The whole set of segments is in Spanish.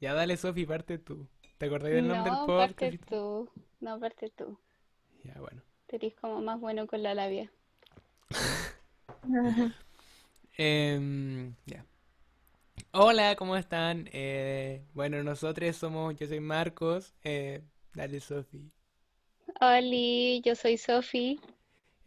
Ya dale, Sofi, parte tú. ¿Te acordás del nombre del No, parte podcast? tú. No, parte tú. Ya, bueno. Tú eres como más bueno con la labia. Em, ya. Hola, ¿cómo están? Eh, bueno, nosotros somos, yo soy Marcos. eh, dale, Sofi. Oli, yo soy Sofi.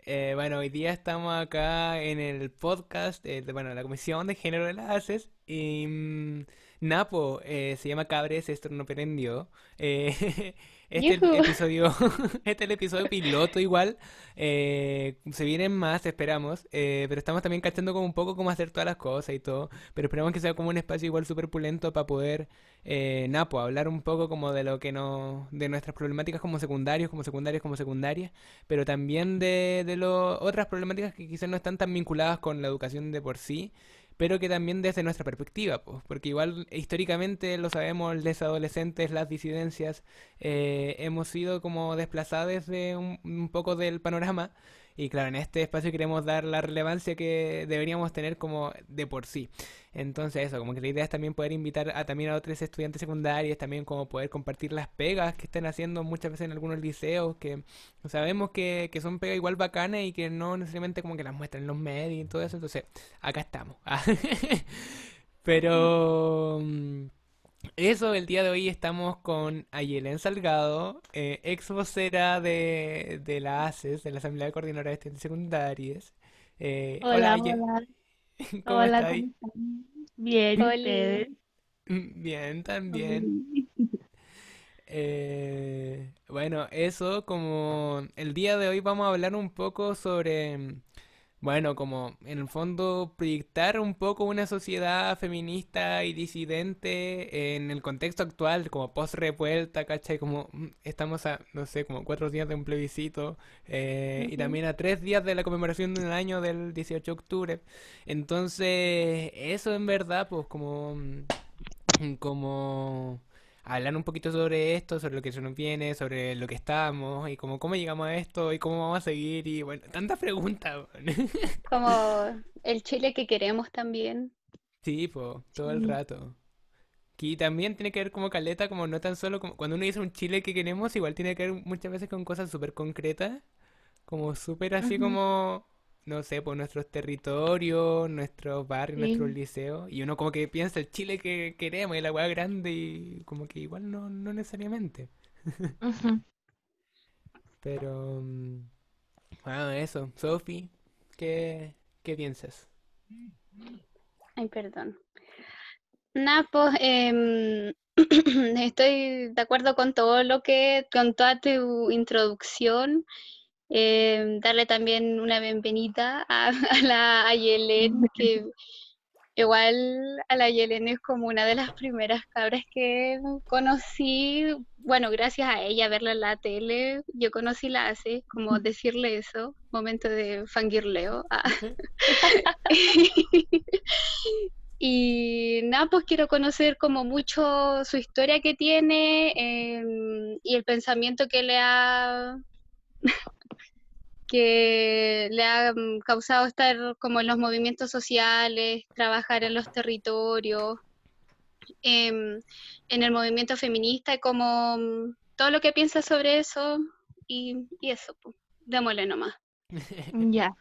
Eh, bueno, hoy día estamos acá en el podcast eh, de, bueno, la Comisión de Género de las ACES y mm, Napo, eh, se llama Cabres, esto no prendió. Eh, este el episodio, este es el episodio piloto igual. eh, se vienen más, esperamos, eh, pero estamos también cachando como un poco cómo hacer todas las cosas y todo, pero esperamos que sea como un espacio igual súper pulento para poder, eh, Napo, hablar un poco como de lo que no, de nuestras problemáticas como secundarios, como secundarias, como secundarias. Pero también de, de lo- otras problemáticas que quizás no están tan vinculadas con la educación de por sí, pero que también desde nuestra perspectiva, pues, porque igual históricamente lo sabemos, los adolescentes, las disidencias, eh, hemos sido como desplazados de un, un poco del panorama. Y claro, en este espacio queremos dar la relevancia que deberíamos tener como de por sí. Entonces eso, como que la idea es también poder invitar a también a otros estudiantes secundarios, también como poder compartir las pegas que están haciendo muchas veces en algunos liceos, que sabemos que, que son pegas igual bacanas y que no necesariamente como que las muestran los medios y todo eso, entonces acá estamos. Pero mm, eso, el día de hoy estamos con Ayelen Salgado, eh, ex vocera de, de la ACES, de la Asamblea Coordinadora de Estudiantes Secundarios. Eh, hola, Hola, hola, ¿cómo hola, estáis? Bien, ¿y Oli. ustedes? Bien, también. Eh, bueno, eso como el día de hoy vamos a hablar un poco sobre, bueno, como en el fondo proyectar un poco una sociedad feminista y disidente en el contexto actual, como post-revuelta, ¿cachai? Como mm, estamos a, no sé, como cuatro días de un plebiscito eh, y también a tres días de la conmemoración del año del 18 de octubre. Entonces, eso en verdad, pues como... mm, como hablar un poquito sobre esto, sobre lo que se nos viene, sobre lo que estamos y como cómo llegamos a esto y cómo vamos a seguir y bueno, tantas preguntas. Como el Chile que queremos también. Sí, pues, todo el rato. Y también tiene que ver como caleta, como no tan solo como cuando uno dice un Chile que queremos, igual tiene que ver muchas veces con cosas súper concretas, como súper así como, no sé, por nuestros territorios, nuestros barrios, nuestros liceos, y uno como que piensa el Chile que queremos y la weá grande y como que igual no, no necesariamente. Pero, mm, bueno, eso. Sophie, ¿qué, qué piensas? Ay, perdón. Nada, pues em, estoy de acuerdo con todo lo que, con toda tu introducción. Em, darle también una bienvenida a, a la Ayelen, que igual a la Ayelen es como una de las primeras cabras que conocí. Bueno, gracias a ella, verla en la tele, yo conocí la ACE, como decirle eso, momento de fangirleo. ah. Y nada, pues quiero conocer como mucho su historia que tiene em, y el pensamiento que le ha, que le ha causado estar como en los movimientos sociales, trabajar en los territorios, em, en el movimiento feminista y como mm, todo lo que piensa sobre eso y, y eso, pues, démosle nomás. Ya,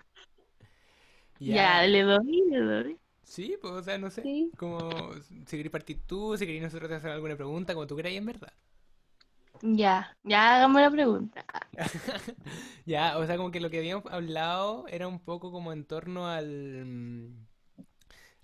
ya, Ya, le doy, le doy. sí, pues, o sea, no sé, Sí. como si querés partir tú, si querés nosotros te hacer alguna pregunta, como tú queráis en verdad. Ya, ya hagamos la pregunta. Ya, o sea, como que lo que habíamos hablado era un poco como en torno al, mm,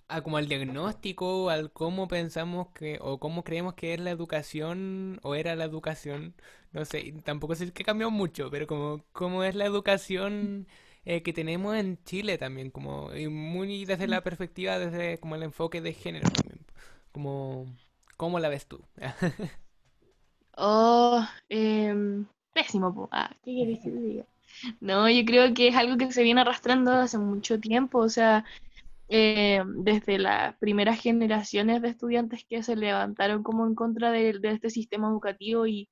a como al diagnóstico, al cómo pensamos que, o cómo creemos que es la educación, o era la educación, no sé, tampoco sé que cambió mucho, pero como cómo es la educación eh, que tenemos en Chile también, como y muy desde la perspectiva, desde como el enfoque de género también, como, ¿cómo la ves tú? Oh, em, pésimo, po. Ah, ¿qué querés que diga? No, yo creo que es algo que se viene arrastrando hace mucho tiempo, o sea, eh, desde las primeras generaciones de estudiantes que se levantaron como en contra de, de este sistema educativo y,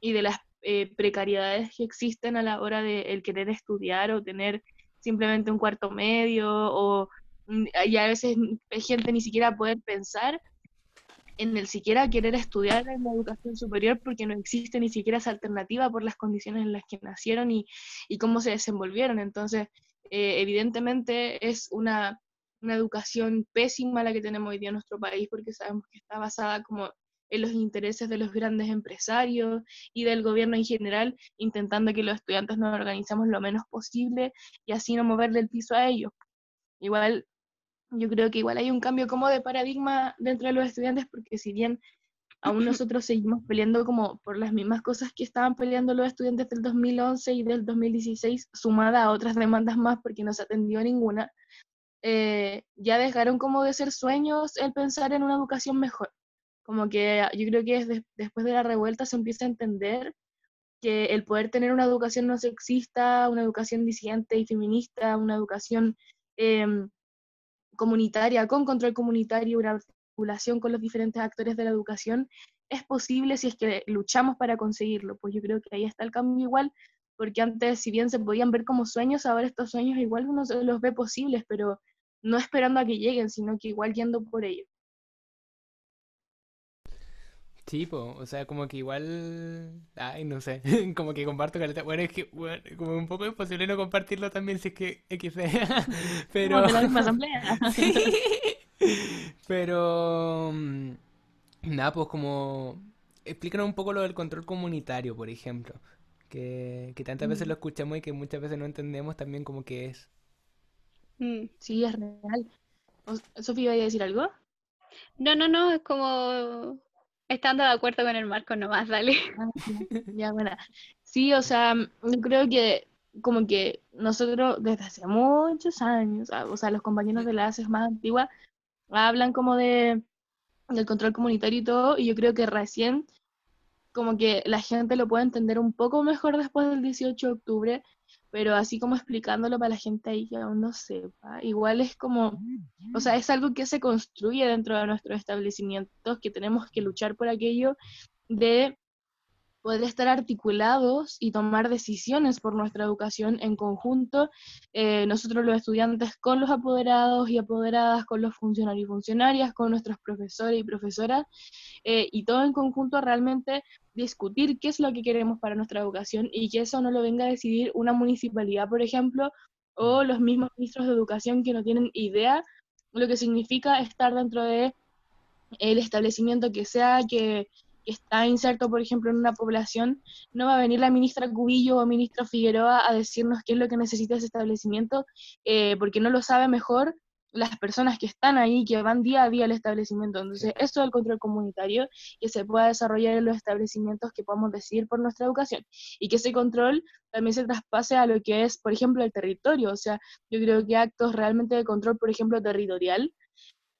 y de las eh, precariedades que existen a la hora de el querer estudiar o tener simplemente un cuarto medio o mm, y a veces gente ni siquiera poder pensar en el siquiera querer estudiar en la educación superior porque no existe ni siquiera esa alternativa por las condiciones en las que nacieron y, cómo se desenvolvieron. Entonces, eh, evidentemente es una, una, educación pésima la que tenemos hoy día en nuestro país porque sabemos que está basada como en los intereses de los grandes empresarios y del gobierno en general, intentando que los estudiantes nos organizamos lo menos posible y así no moverle el piso a ellos. Igual yo creo que igual hay un cambio como de paradigma dentro de los estudiantes, porque si bien aún nosotros seguimos peleando como por las mismas cosas que estaban peleando los estudiantes del 2011 y del 2016, sumada a otras demandas más porque no se atendió ninguna, eh, ya dejaron como de ser sueños el pensar en una educación mejor. Como que yo creo que después de la revuelta se empieza a entender que el poder tener una educación no sexista, una educación disidente y feminista, una educación em, comunitaria, con control comunitario, una articulación con los diferentes actores de la educación, es posible si es que luchamos para conseguirlo. Pues yo creo que ahí está el cambio igual, porque antes, si bien se podían ver como sueños, ahora estos sueños igual uno los ve posibles, pero no esperando a que lleguen, sino que igual yendo por ellos. Sí, o sea, como que igual, ay, no sé, como que comparto caleta. Bueno, es que bueno, como un poco imposible no compartirlo también si es que X pero... de la misma asamblea. Pero, mm, nada, pues como, explícanos un poco lo del control comunitario, por ejemplo, que, que tantas veces lo mm. escuchamos y que muchas veces no entendemos también como que es. Mm, sí, es real. Sofía, ¿iba a decir algo? No, no, no, es como Estando de acuerdo con el marco nomás, dale. Ah, ya, bueno. Sí, o sea, yo creo que como que nosotros desde hace muchos años, ah, o sea, los compañeros de la ACES más antigua hablan como de del control comunitario y todo, y yo creo que recién como que la gente lo puede entender un poco mejor después del 18 de octubre, pero así como explicándolo para la gente ahí que aún no sepa, igual es como, o sea, es algo que se construye dentro de nuestros establecimientos, que tenemos que luchar por aquello de poder estar articulados y tomar decisiones por nuestra educación en conjunto, eh, nosotros los estudiantes con los apoderados y apoderadas, con los funcionarios y funcionarias, con nuestros profesores y profesoras, eh, y todo en conjunto realmente discutir qué es lo que queremos para nuestra educación y que eso no lo venga a decidir una municipalidad, por ejemplo, o los mismos ministros de educación que no tienen idea lo que significa estar dentro de el establecimiento que sea, que está inserto, por ejemplo, en una población, no va a venir la ministra Cubillo o ministro Figueroa a decirnos qué es lo que necesita ese establecimiento, eh, porque no lo sabe mejor las personas que están ahí, que van día a día al establecimiento. Entonces, esto es el control comunitario que se pueda desarrollar en los establecimientos que podamos decidir por nuestra educación y que ese control también se traspase a lo que es, por ejemplo, el territorio. O sea, yo creo que actos realmente de control, por ejemplo, territorial,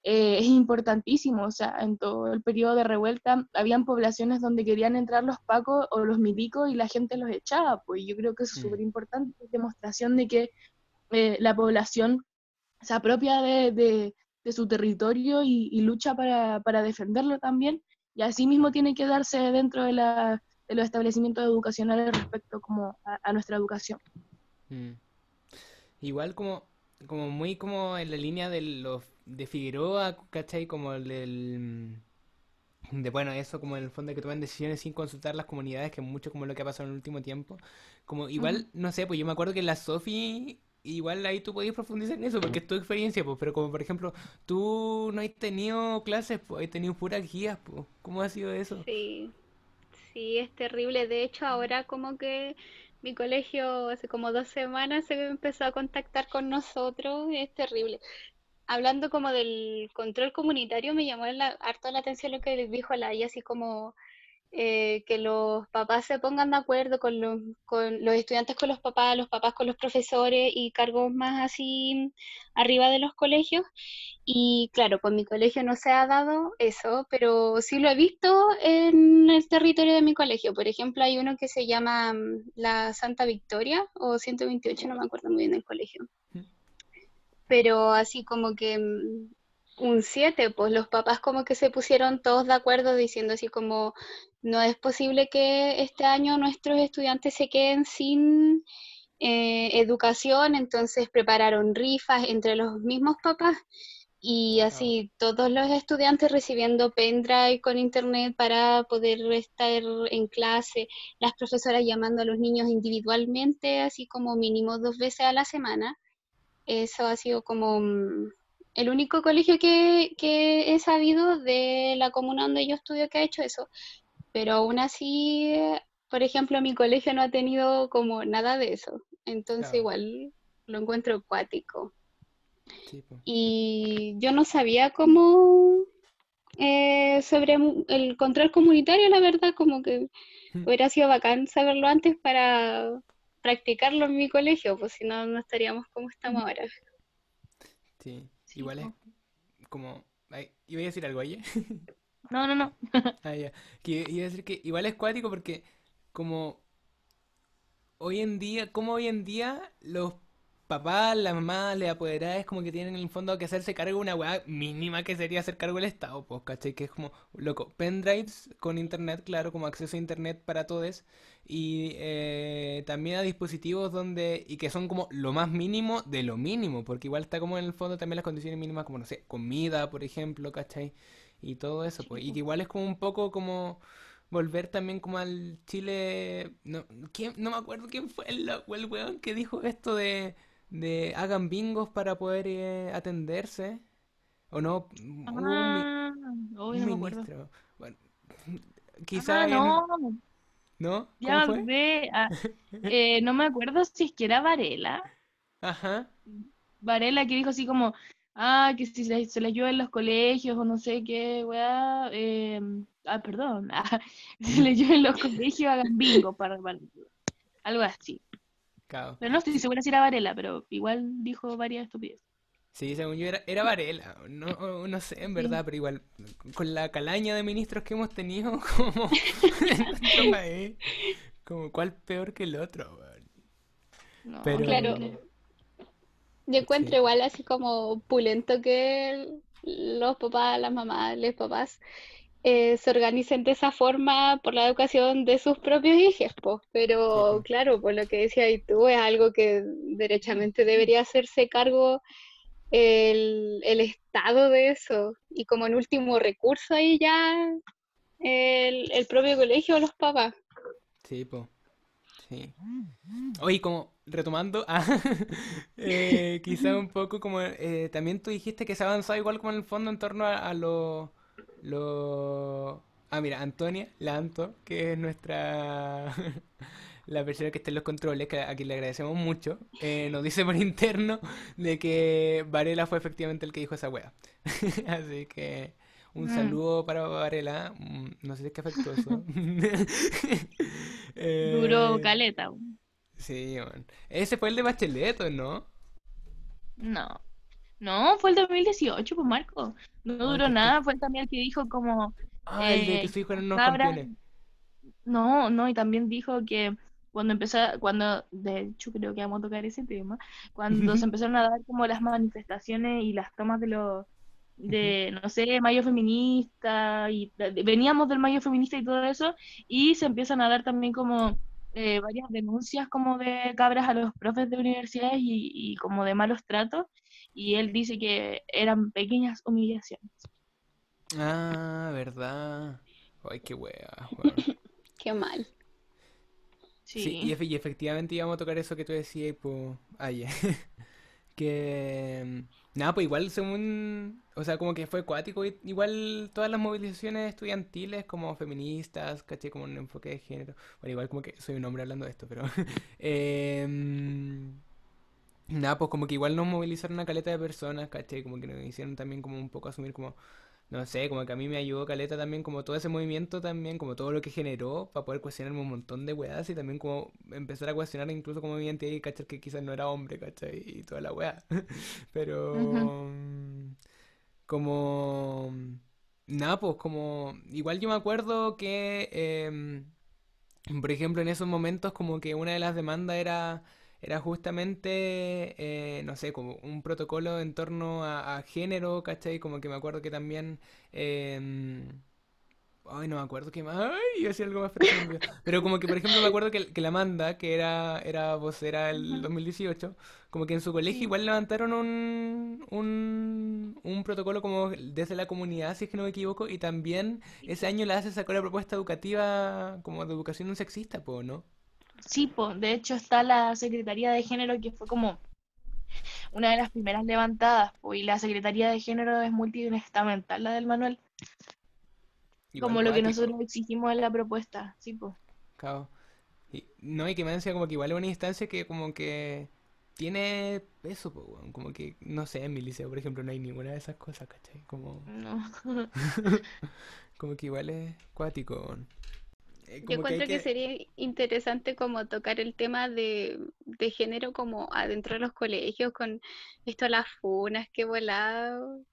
eh, es importantísimo. O sea, en todo el periodo de revuelta habían poblaciones donde querían entrar los pacos o los milicos y la gente los echaba. Pues yo creo que es mm. súper importante, demostración de que eh, la población se apropia de, su territorio y, lucha para, defenderlo también. Y así mismo tiene que darse dentro de, la, de los establecimientos educacionales respecto como a, nuestra educación. Mm. Igual como, como muy como en la línea de los de Figueroa, ¿cachai? Como el del... De, bueno, eso como en el fondo de que toman decisiones sin consultar las comunidades, que es mucho como lo que ha pasado en el último tiempo. Como igual, no sé, pues yo me acuerdo que la Sofi, igual ahí tú podías profundizar en eso, porque es tu experiencia, pues, pero como por ejemplo, tú no has tenido clases, pues, has tenido puras guías, pues, ¿cómo ha sido eso? Sí, sí, es terrible. De hecho, ahora como que mi colegio hace como dos semanas se empezó a contactar con nosotros, es terrible hablando como del control comunitario, me llamó la, harto la atención lo que dijo Laia, así como eh, que los papás se pongan de acuerdo con los, con los estudiantes con los papás, los papás con los profesores y cargos más así arriba de los colegios. Y claro, con mi colegio no se ha dado eso, pero sí lo he visto en el territorio de mi colegio. Por ejemplo, hay uno que se llama mm, la Santa Victoria o 128, no me acuerdo muy bien del colegio pero así como que mm, un 7, pues los papás como que se pusieron todos de acuerdo diciendo así como no es posible que este año nuestros estudiantes se queden sin eh, educación, entonces prepararon rifas entre los mismos papás y así todos los estudiantes recibiendo pendrive con internet para poder estar en clase, las profesoras llamando a los niños individualmente, así como mínimo dos veces a la semana. Eso ha sido como mm, el único colegio que, que he sabido de la comuna donde yo estudio que ha hecho eso. Pero aún así, por ejemplo, mi colegio no ha tenido como nada de eso. Entonces Claro. igual lo encuentro acuático. Sí. Y yo no sabía cómo eh, sobre el control comunitario, la verdad, como que Mm. hubiera sido bacán saberlo antes para practicarlo en mi colegio, pues si no, no estaríamos como estamos ahora. Sí. Sí, Igual es como... ay, iba a decir algo, oye. No, no, no. Ah, ya. Que iba a decir que igual es cuático porque como hoy en día, como hoy en día los papás, las mamás, las apoderadas como que tienen en el fondo que hacerse cargo de una weá mínima que sería hacer cargo del Estado, pues, ¿cachai? Que es como, loco, pendrives con internet, claro, como acceso a internet para todos y eh, también a dispositivos donde, y que son como lo más mínimo de lo mínimo, porque igual está como en el fondo también las condiciones mínimas como, no sé, comida, por ejemplo, ¿cachai? Y todo eso, pues, y que igual es como un poco como volver también como al Chile, no, ¿quién? no me acuerdo quién fue el, el weón que dijo esto de, de hagan bingos para poder eh, atenderse, o no, un, Ah, hoy un no me ministro, bueno, quizá Ah, había, no, ¿no? ya. Ah, eh, no me acuerdo si es que era Varela. Ajá, Varela que dijo así como, ah, que si se, se les llueve en los colegios o no sé qué, weá. eh, ah, perdón. ah, si se les llueve en los colegios, hagan bingo para, para- algo así. Claro. Pero no estoy segura si era Varela, pero igual dijo varias estupideces. Sí, según yo era, era Varela, no, no sé en Sí. verdad, pero igual, con la calaña de ministros que hemos tenido, como país, como cuál peor que el otro. No, Pero- Claro. Yo encuentro Sí. igual así como pulento que los papás, las mamás, los papás eh, se organicen de esa forma por la educación de sus propios hijos, pues. Pero claro, por lo que decías y tú, es algo que derechamente debería hacerse cargo el, el Estado de eso. Y como en último recurso ahí ya el, el propio colegio o los papás. Sí, po. Sí. Oye, como retomando, ah, eh, quizá un poco como eh, también tú dijiste que se ha avanzado igual como en el fondo en torno a, a lo, lo... Ah, mira, Antonia, la Anto, que es nuestra... la persona que está en los controles, que a quien le agradecemos mucho, eh, nos dice por interno de que Varela fue efectivamente el que dijo esa wea. Así que un Mm. saludo para Varela, mm, no sé si es que afectuoso. Eh, caleta. Sí, man. Ese fue el de Bachelet, ¿o ¿no? No. No, fue el 2018, pues Marco. No duró nada, fue también el que dijo como, Ah, el de eh, que su hijo cabras. campeones. No, no, y también dijo que cuando empezó, cuando, de hecho creo que vamos a tocar ese tema, cuando se empezaron a dar como las manifestaciones y las tomas de los, de, no sé, Mayo Feminista, y de- veníamos del Mayo Feminista y todo eso, y se empiezan a dar también como eh, varias denuncias como de cabras a los profes de universidades y, y como de malos tratos, y él dice que eran pequeñas humillaciones. Ah, verdad. Ay, qué wea, weón. Qué mal. Sí, Sí. y, efe- y efectivamente íbamos a tocar eso que tú decías, pues, ayer. Que, mm, nada, pues igual según, o sea, como que fue acuático, igual todas las movilizaciones estudiantiles como feministas, caché, como un enfoque de género. Bueno, igual como que soy un hombre hablando de esto, pero... em, nada, pues como que igual nos movilizaron una caleta de personas, caché, como que nos hicieron también como un poco asumir como... No sé, como que a mí me ayudó Caleta también, como todo ese movimiento también, como todo lo que generó para poder cuestionarme un montón de weas y también como empezar a cuestionar incluso como mi identidad y cachar que quizás no era hombre, ¿cachai? Y toda la wea. Pero... Mm, Como... Nada, pues como... Igual yo me acuerdo que... em, por ejemplo, en esos momentos como que una de las demandas era, era justamente, eh, no sé, como un protocolo en torno a, a género, ¿cachai? Como que me acuerdo que también, em, Ay, no me acuerdo qué más. Ay, iba a decir algo más pero Pero como que, por ejemplo, me acuerdo que, que la Amanda, que era, era vocera el 2018, como que en su colegio igual levantaron un, un, un protocolo como desde la comunidad, si es que no me equivoco, y también ese año la hace sacó la propuesta educativa como de educación no sexista, ¿no? Sí, pues, de hecho está la Secretaría de Género que fue como una de las primeras levantadas, pues, y la Secretaría de Género es multiestamental, la del Manuel. como lo que nosotros exigimos en la propuesta, sí, pues. Claro. Y, no, y que me decía como que igual es una instancia que como que tiene peso, pues, como que, no sé, en mi liceo, por ejemplo, no hay ninguna de esas cosas, ¿cachai? Como... No. como que igual es cuático. Eh, Yo encuentro que, sería interesante como tocar el tema de, género como adentro de los colegios con esto las funas que volado.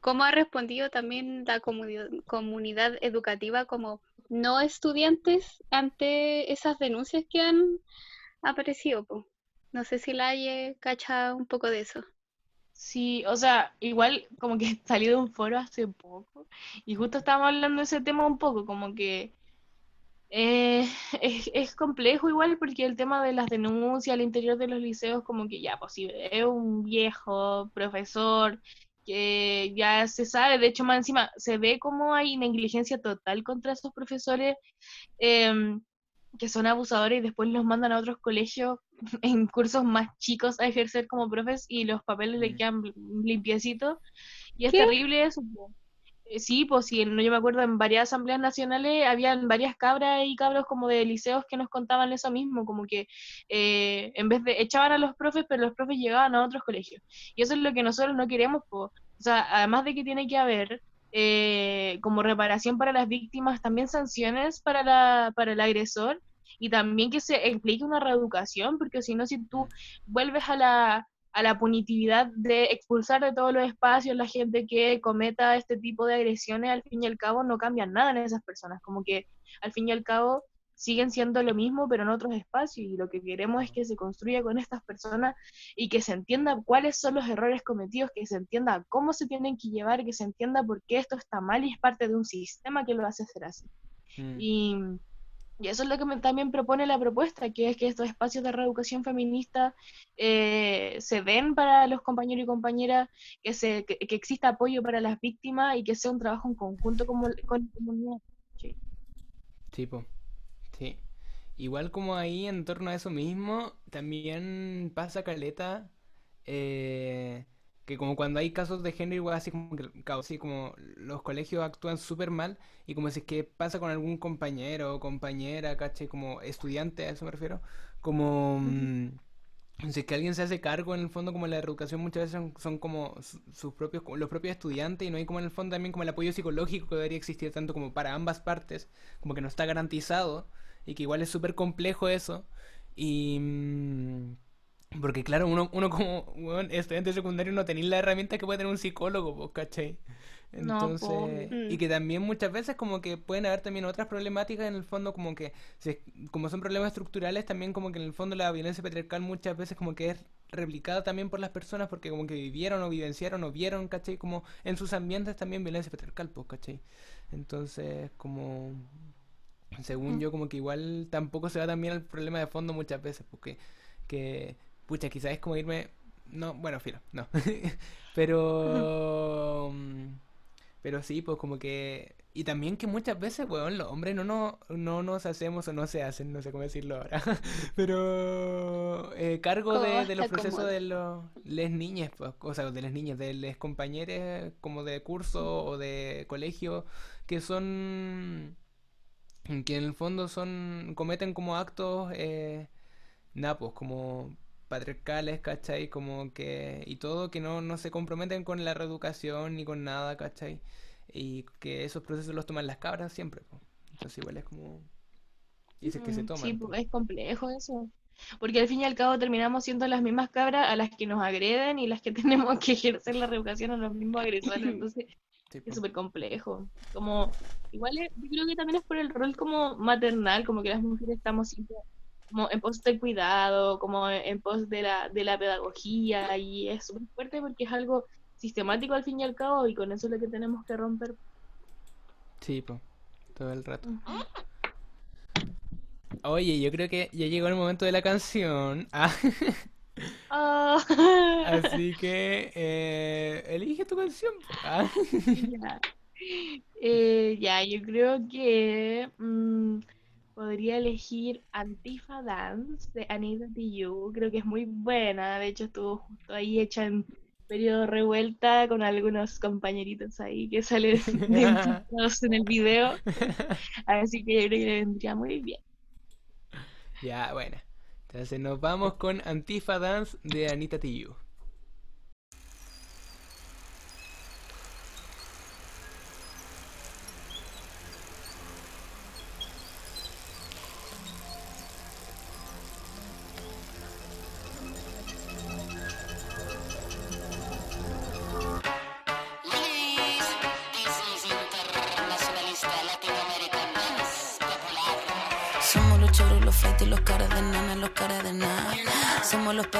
¿Cómo ha respondido también la comunidad, comunidad educativa como no estudiantes ante esas denuncias que han aparecido? No sé si la haya cachado un poco de eso. Sí, o sea, igual como que salió de un foro hace poco y justo estábamos hablando de ese tema un poco, como que eh, es, complejo igual porque el tema de las denuncias al interior de los liceos como que ya posible pues, es un viejo profesor que ya se sabe, de hecho más encima se ve como hay negligencia total contra esos profesores em, que son abusadores y después los mandan a otros colegios en cursos más chicos a ejercer como profes y los papeles le mm. quedan limpiecitos y es terrible eso. Eh, sí, pues sí, no, yo me acuerdo en varias asambleas nacionales habían varias cabras y cabros como de liceos que nos contaban eso mismo, como que eh, en vez de echaban a los profes, pero los profes llegaban a otros colegios. Y eso es lo que nosotros no queremos, pues. O sea, además de que tiene que haber eh, como reparación para las víctimas, también sanciones para, la, para el agresor y también que se implique una reeducación, porque si no, si tú vuelves a la, a la punitividad de expulsar de todos los espacios la gente que cometa este tipo de agresiones, al fin y al cabo no cambian nada en esas personas, como que al fin y al cabo siguen siendo lo mismo pero en otros espacios y lo que queremos es que se construya con estas personas y que se entienda cuáles son los errores cometidos, que se entienda cómo se tienen que llevar, que se entienda por qué esto está mal y es parte de un sistema que lo hace ser así. Mm. Y y eso es lo que también propone la propuesta, que es que estos espacios de reeducación feminista eh, se den para los compañeros y compañeras, que, se, que, exista apoyo para las víctimas y que sea un trabajo en conjunto con, con la comunidad. Sí. Tipo, sí. Igual como ahí en torno a eso mismo, también pasa caleta. Eh, que como cuando hay casos de género igual así como que como los colegios actúan súper mal y como si es que pasa con algún compañero o compañera, caché, como estudiante, a eso me refiero, como mm, si es que alguien se hace cargo en el fondo como la educación muchas veces son, como sus propios los propios estudiantes y no hay como en el fondo también como el apoyo psicológico que debería existir tanto como para ambas partes, como que no está garantizado y que igual es súper complejo eso y mm, porque claro, uno, uno como estudiante secundario no tenía la herramienta que puede tener un psicólogo, pues, ¿cachai? Entonces, y mm. que también muchas veces como que pueden haber también otras problemáticas en el fondo, como que como son problemas estructurales, también como que en el fondo la violencia patriarcal muchas veces como que es replicada también por las personas porque como que vivieron o vivenciaron o vieron, ¿cachai? Como en sus ambientes también violencia patriarcal, pues, ¿cachai? Entonces, como, según mm. yo, como que igual tampoco se va también al problema de fondo muchas veces, porque que pucha, quizás es como irme... No, bueno, filo, no. pero... Pero sí, pues como que... Y también que muchas veces, weón, los hombres no, no, no nos hacemos o no se hacen, no sé cómo decirlo ahora. pero eh, cargo de, los procesos de los les niñas, pues, o sea, de las niñas, de los compañeros como de curso o de colegio, que son... que en el fondo son... cometen como actos... Eh, nada, pues como patriarcales, ¿cachai? Como que, y todo, que no, no se comprometen con la reeducación ni con nada, ¿cachai? Y que esos procesos los toman las cabras siempre, pues. Entonces igual es como... Dices que se mm, toman. Sí, es complejo eso. Porque al fin y al cabo terminamos siendo las mismas cabras a las que nos agreden y las que tenemos que ejercer la reeducación a los mismos agresores. Entonces es súper complejo. Como, igual yo creo que también es por el rol como maternal, como que las mujeres estamos siempre como en pos del cuidado, como en pos de la, de la pedagogía, y es súper fuerte porque es algo sistemático al fin y al cabo, y con eso es lo que tenemos que romper. Sí, pues. todo el rato. Oye, yo creo que ya llegó el momento de la canción. Ah, Ah, así que eh, elige tu canción. Ah. ya. Eh, ya, yo creo que mm, podría elegir Antifa Dance de Anita Tijoux. Creo que es muy buena. De hecho, estuvo justo ahí hecha en periodo revuelta con algunos compañeritos ahí que salen en el video. Así que yo creo que le vendría muy bien. Ya, bueno. Entonces nos vamos con Antifa Dance de Anita Tijoux.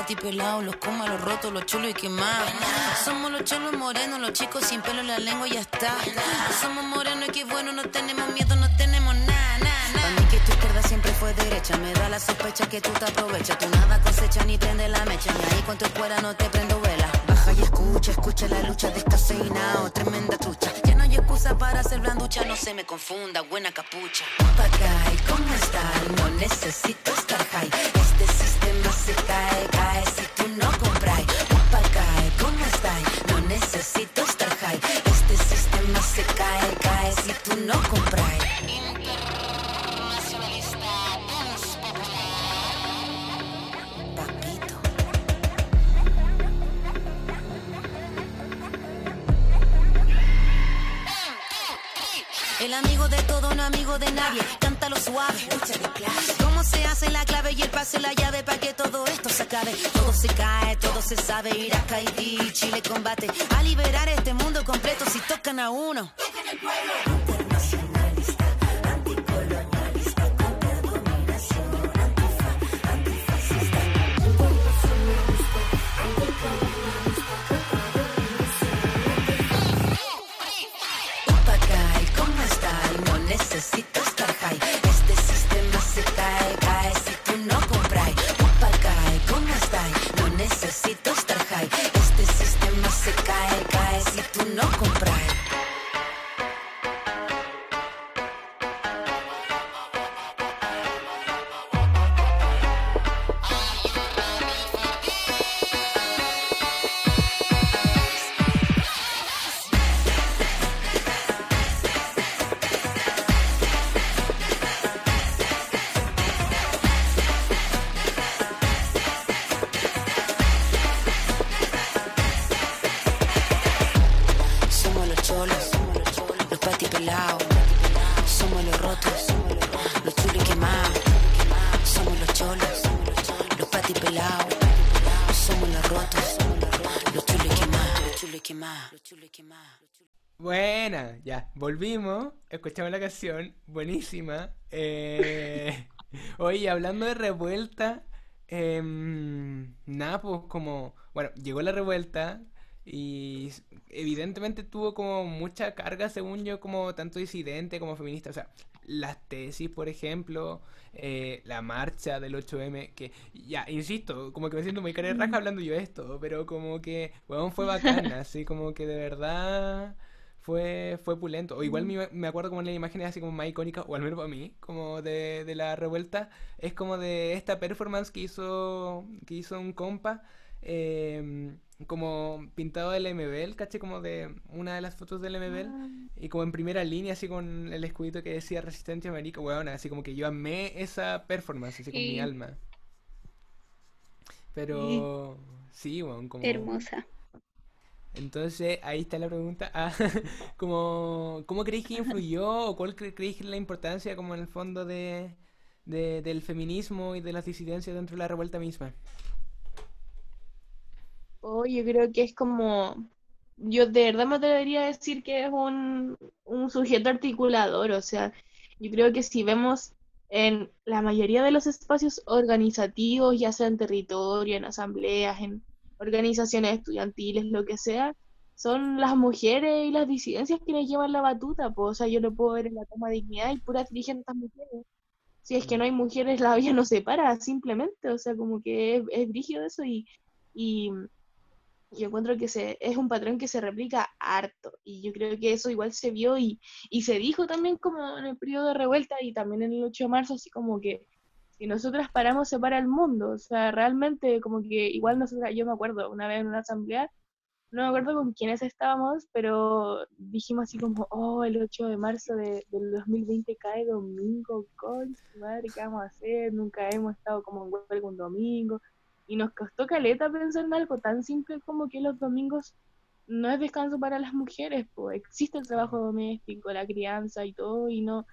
Patis pelados, los comas, los rotos, los chulos y quemados. Somos los cholos morenos, los chicos sin pelo en la lengua y ya está. Somos morenos y qué bueno, no tenemos miedo, no tenemos nada, nada, nada. Para mí que tu izquierda siempre fue derecha, me da la sospecha que tú te aprovechas. Tú nada cosecha ni prende la mecha, ni ahí tu escuela no te prendo vela. Baja y escucha, escucha la lucha descafeinado, tremenda trucha. Ya no hay excusa para ser blanducha, no se me confunda, buena capucha. Papagay, ¿cómo estás? No necesito estar high. Se cae, cae si tú no compras. Papagay, ¿cómo estás? No necesito estar high. Este sistema se cae, cae si tú no compras. Internacionalista. Papito. El amigo de todo, no amigo de nadie. Cántalo suave. ¿Cómo se hace la clave y el pase la llave para que todo esto se acabe? Todo se cae, todo se sabe. Irak, Haití, Chile combate. A liberar este mundo completo si tocan a uno. Internacionalista, ya, volvimos, escuchamos la canción, buenísima. Eh, oye, hablando de revuelta, em, nada, pues como, bueno, llegó la revuelta y evidentemente tuvo como mucha carga, según yo, como tanto disidente como feminista. O sea, las tesis, por ejemplo, eh, la marcha del 8M, que ya, insisto, como que me siento muy cara de raja hablando yo esto, pero como que, weón, fue bacana, así como que de verdad fue, fue pulento. O igual me, me acuerdo como en las imágenes así como más icónicas, o al menos para mí, como de, de la revuelta, es como de esta performance que hizo, que hizo un compa, em, como pintado del MBL, caché como de una de las fotos del MBL, y como en primera línea, así con el escudito que decía Resistencia Marica, weón, así como que yo amé esa performance, así con mi alma. Pero sí, weón, como... Hermosa. Entonces, ahí está la pregunta. Ah, como, ¿cómo creéis que influyó o cuál cre- creéis que es la importancia como en el fondo de, de- del feminismo y de las disidencias dentro de la revuelta misma? Oh, yo creo que es como, yo de verdad me atrevería a decir que es un, un sujeto articulador, o sea, yo creo que si vemos en la mayoría de los espacios organizativos, ya sea en territorio, en asambleas, en organizaciones estudiantiles, lo que sea, son las mujeres y las disidencias quienes llevan la batuta, pues, o sea, yo lo puedo ver en la toma de dignidad y puras dirigentes mujeres. Si es que no hay mujeres, la vida no se para, simplemente, o sea, como que es, es brígido eso y, y yo encuentro que se, es un patrón que se replica harto. Y yo creo que eso igual se vio y, y se dijo también como en el periodo de revuelta y también en el 8 de marzo, así como que si nosotras paramos se para el mundo, o sea, realmente como que igual nosotras, yo me acuerdo una vez en una asamblea, no me acuerdo con quiénes estábamos, pero dijimos así como, oh, el 8 de marzo de, del 2020 cae domingo, con madre, ¿qué vamos a hacer? Nunca hemos estado como en huelga un domingo. Y nos costó caleta pensar en algo tan simple como que los domingos no es descanso para las mujeres, pues existe el trabajo doméstico, la crianza y todo, y no,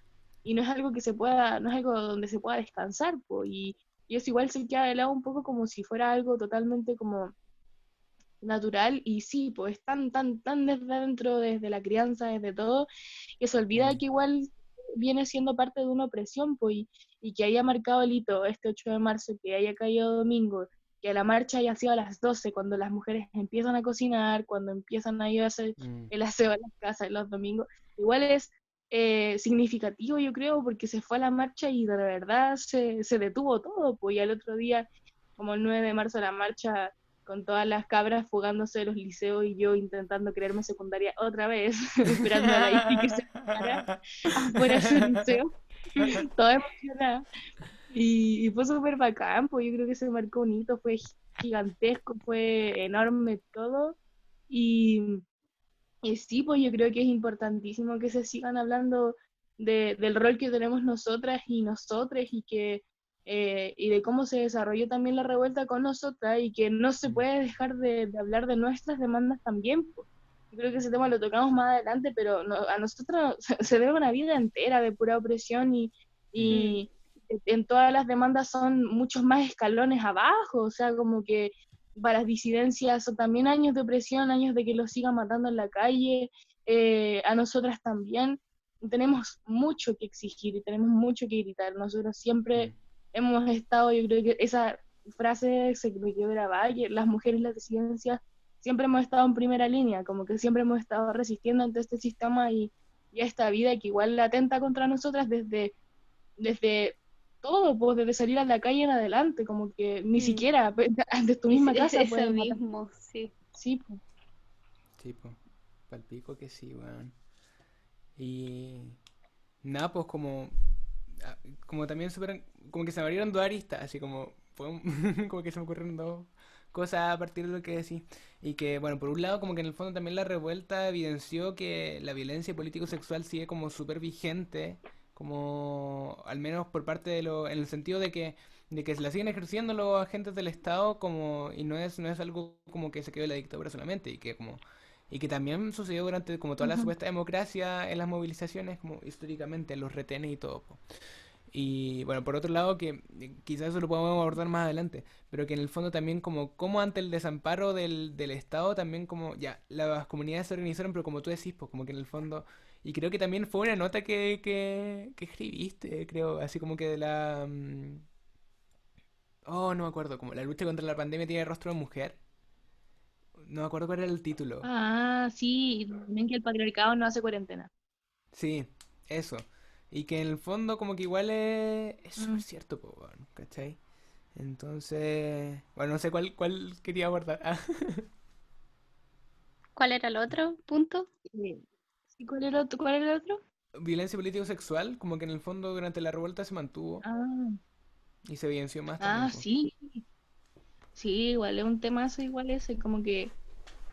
y no es algo que se pueda, no es algo donde se pueda descansar, pues, y, y eso igual se queda de lado un poco como si fuera algo totalmente como natural y sí, pues tan, tan, tan desde dentro, desde la crianza, desde todo, que se olvida que igual viene siendo parte de una opresión, pues, y, y que haya marcado el hito este 8 de marzo, que haya caído domingo, que la marcha haya sido a las 12, cuando las mujeres empiezan a cocinar, cuando empiezan a ir a hacer Mm. el aseo en las casas los domingos, igual es eh, significativo, yo creo, porque se fue a la marcha y de verdad se, se detuvo todo, pues y al otro día, como el 9 de marzo, la marcha con todas las cabras fugándose de los liceos y yo intentando creerme secundaria otra vez, esperando a la que se fuera afuera su liceo, toda emocionada. Y, y fue súper bacán, pues yo creo que se marcó un hito, fue gigantesco, fue enorme todo. Y, y sí, pues yo creo que es importantísimo que se sigan hablando de, del rol que tenemos nosotras y nosotres y que eh, y de cómo se desarrolló también la revuelta con nosotras y que no se puede dejar de, de hablar de nuestras demandas también. pues. Yo creo que ese tema lo tocamos más adelante, pero no- a nosotros se, se debe una vida entera de pura opresión y, y en todas las demandas son muchos más escalones abajo, o sea, como que para las disidencias son también años de opresión, años de que los sigan matando en la calle, eh, a nosotras también. Tenemos mucho que exigir y tenemos mucho que gritar. Nosotros siempre hemos estado, yo creo que esa frase se me quedó grabada, que las mujeres las disidencias siempre hemos estado en primera línea, como que siempre hemos estado resistiendo ante este sistema y, y a esta vida que igual la atenta contra nosotras desde, desde todo, pues desde salir a la calle en adelante, como que ni Mm. siquiera desde tu misma Es- casa eso pueden matar. mismo, sí. Sí, pues. Sí, pues. Palpico que sí, weón. Y. Nada, pues como. ah, Como también super. Como que se me abrieron dos aristas, así como. como que se me ocurrieron dos cosas a partir de lo que decís. Y que, bueno, por un lado, como que en el fondo también la revuelta evidenció que la violencia político-sexual sigue como súper vigente. Como. Al menos por parte de lo. En el sentido de que. De que se la siguen ejerciendo los agentes del Estado como. Y no es, no es algo como que se quedó en la dictadura solamente. Y que como. Y que también sucedió durante como toda la supuesta democracia en las movilizaciones, como históricamente, en los retenes y todo. po. Y bueno, por otro lado, que eh, quizás eso lo podemos abordar más adelante, pero que en el fondo también como, como ante el desamparo del, del Estado, también como, ya, las comunidades se organizaron, pero como tú decís, pues como que en el fondo, y creo que también fue una nota que, que, que escribiste, creo, así como que de la... mm, Oh, no me acuerdo, como la lucha contra la pandemia tiene rostro de mujer. No me acuerdo cuál era el título. Ah, sí, y también que el patriarcado no hace cuarentena. Sí, eso. Y que en el fondo como que igual es, es súper Mm. cierto, po, weón, ¿cachai? Entonces, bueno, no sé cuál, cuál quería abordar. Ah, ¿Cuál era el otro punto? Sí. ¿Y cuál era, otro- cuál era el otro? violencia político-sexual, como que en el fondo durante la revuelta se mantuvo Ah, y se evidenció más ah, también, sí. Sí, igual es un temazo igual ese, como que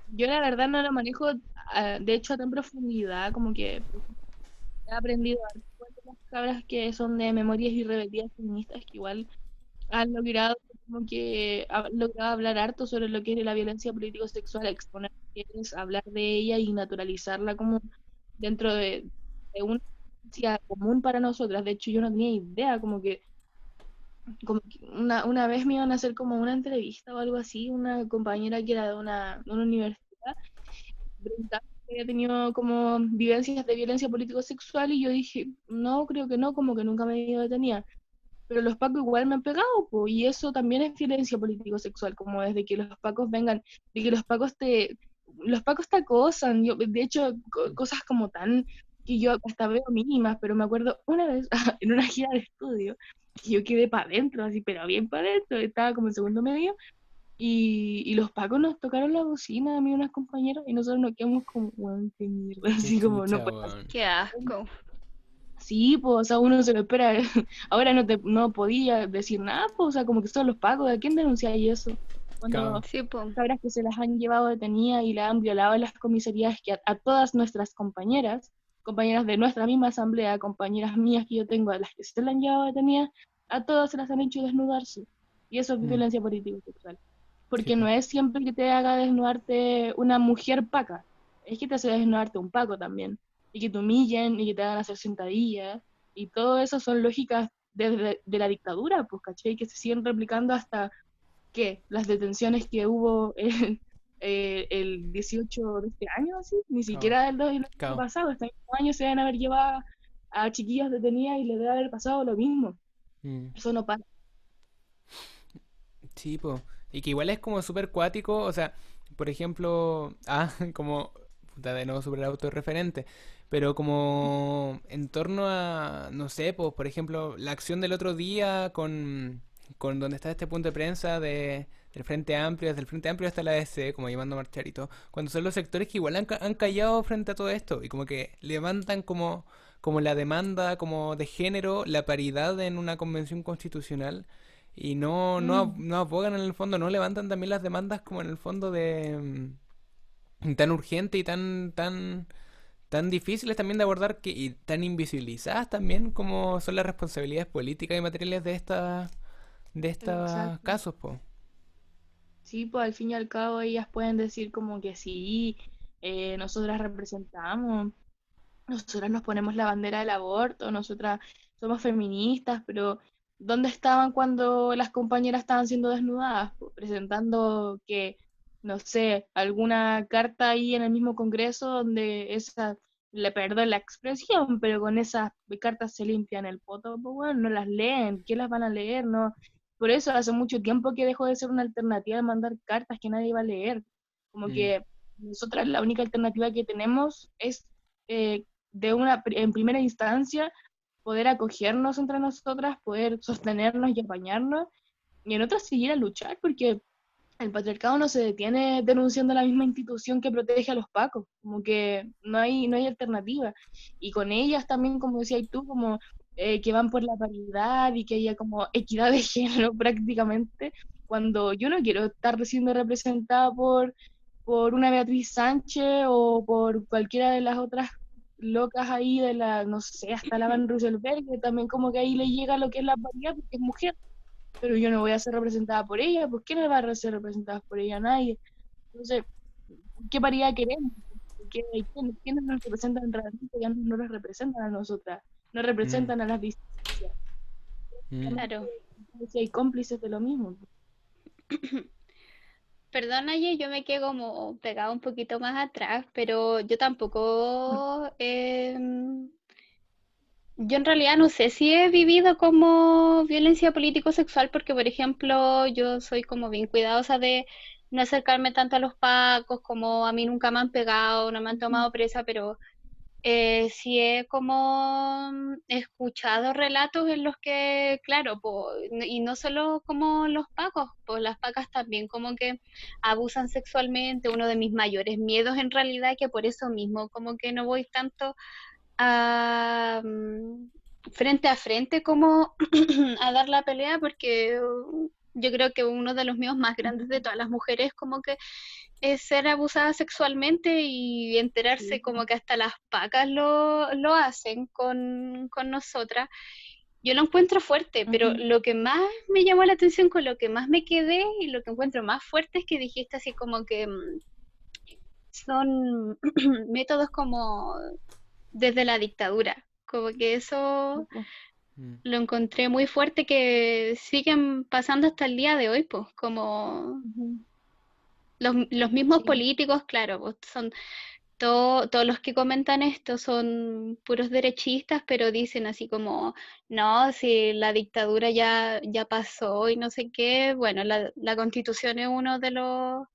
yo la verdad no lo manejo, ah, de hecho, a tan profundidad, como que he aprendido a las cabras que son de memorias y rebeldías feministas, que igual han logrado como que logrado hablar harto sobre lo que es la violencia político-sexual, exponer qué es, hablar de ella y naturalizarla como dentro de, de una común para nosotras. De hecho, yo no tenía idea, como que, como que una, una vez me iban a hacer como una entrevista o algo así, una compañera que era de una, de una universidad, preguntaba si había tenido como vivencias de violencia político-sexual y yo dije, no, creo que no, como que nunca me he ido detenida. Pero los pacos igual me han pegado, po, y eso también es violencia político-sexual, como desde que los pacos vengan, de que los pacos te, los pacos te acosan. Yo, de hecho, co- cosas como tan que yo hasta veo mínimas, pero me acuerdo una vez en una gira de estudio que yo quedé para adentro, así, pero bien para adentro, estaba como en segundo medio, y, y los pacos nos tocaron la bocina a mí y unas compañeras, y nosotros nos quedamos como, weón, qué mierda, Qué así como, no. Qué asco. Sí, pues, o sea, uno se lo espera. Ahora no te no podía decir nada, pues, o sea, como que son los pagos. ¿A quién denunciáis eso? Cuando. Sí, cabras que se las han llevado detenidas y la han violado en las comisarías, que a, a todas nuestras compañeras, compañeras de nuestra misma asamblea, compañeras mías que yo tengo, a las que se las han llevado detenidas, a todas se las han hecho desnudarse. Y eso es Mm. violencia política sexual. Porque Sí, no es siempre que te haga desnudarte una mujer paca, es que te hace desnudarte un paco también. Y que te humillen y que te hagan hacer sentadillas. Y todo eso son lógicas desde de la dictadura, pues, ¿cachai? Que se siguen replicando hasta que las detenciones que hubo el, eh, el 18 de este año, así, ni siquiera del, do- del año pasado, este mismo año se deben haber llevado a chiquillas detenidas y les debe haber pasado lo mismo. Mm. Eso no pasa. Sí, po. Y que igual es como súper cuático, o sea, por ejemplo, ah, como, puta, de nuevo súper autorreferente, pero como en torno a, no sé, pues, por ejemplo, la acción del otro día con, con donde está este punto de prensa de, del Frente Amplio, desde el Frente Amplio hasta la ADC, como llamando a marchar y todo, cuando son los sectores que igual han, han callado frente a todo esto y como que levantan como, como la demanda como de género, la paridad en una convención constitucional y no, no, Mm. no abogan en el fondo, no levantan también las demandas como en el fondo de mm, tan urgente y tan, tan, tan difíciles también de abordar que, y tan invisibilizadas también como son las responsabilidades políticas y materiales de esta, de estos Exacto. casos, po. Sí, pues al fin y al cabo ellas pueden decir como que sí, eh, nosotras representamos, nosotras nos ponemos la bandera del aborto, nosotras somos feministas, pero ¿dónde estaban cuando las compañeras estaban siendo desnudadas? Presentando que, no sé, alguna carta ahí en el mismo Congreso donde esa, le perdón la expresión, pero con esas cartas se limpian el poto, pues bueno, no las leen, ¿qué las van a leer? No, por eso hace mucho tiempo que dejó de ser una alternativa de mandar cartas que nadie va a leer. Como Mm. que nosotras la única alternativa que tenemos es eh, de una en primera instancia poder acogernos entre nosotras, poder sostenernos y apañarnos, y en otras seguir a luchar, porque el patriarcado no se detiene denunciando la misma institución que protege a los pacos, como que no hay, no hay alternativa. Y con ellas también, como decías tú, como eh, que van por la paridad y que haya como equidad de género prácticamente, cuando yo no quiero estar siendo representada por, por una Beatriz Sánchez o por cualquiera de las otras locas ahí de la, no sé, hasta la Van Rieselberg, que también como que ahí le llega lo que es la paridad porque es mujer, pero yo no voy a ser representada por ella, ¿por qué no va a ser representada por ella? Nadie. Entonces, ¿qué paridad queremos? ¿Qué, quién- ¿Quiénes nos representan realmente? Ya no nos representan a nosotras, no representan a las disidencias. Mm. Claro. Si hay cómplices de lo mismo. Perdona, Ye, yo me quedo como pegada un poquito más atrás, pero yo tampoco, em, yo en realidad no sé si he vivido como violencia político-sexual, porque por ejemplo yo soy como bien cuidadosa de no acercarme tanto a los pacos, como a mí nunca me han pegado, no me han tomado presa, pero eh, sí he como mm, escuchado relatos en los que, claro, y no solo como los pacos, pues las pacas también como que abusan sexualmente. Uno de mis mayores miedos en realidad que por eso mismo como que no voy tanto mm, frente a frente como a dar la pelea porque yo creo que uno de los miedos más grandes de todas las mujeres como que es ser abusada sexualmente y enterarse Sí. como que hasta las pacas lo, lo hacen con, con nosotras. Yo lo encuentro fuerte, pero lo que más me llamó la atención, con lo que más me quedé y lo que encuentro más fuerte es que dijiste así como que mm, son métodos como desde la dictadura, como que eso Mm. lo encontré muy fuerte que siguen pasando hasta el día de hoy, pues como los, los mismos Sí. políticos, claro, pues, son to- todos los que comentan esto son puros derechistas, pero dicen así como, no, si la dictadura ya, ya pasó y no sé qué, bueno, la, la constitución es uno de los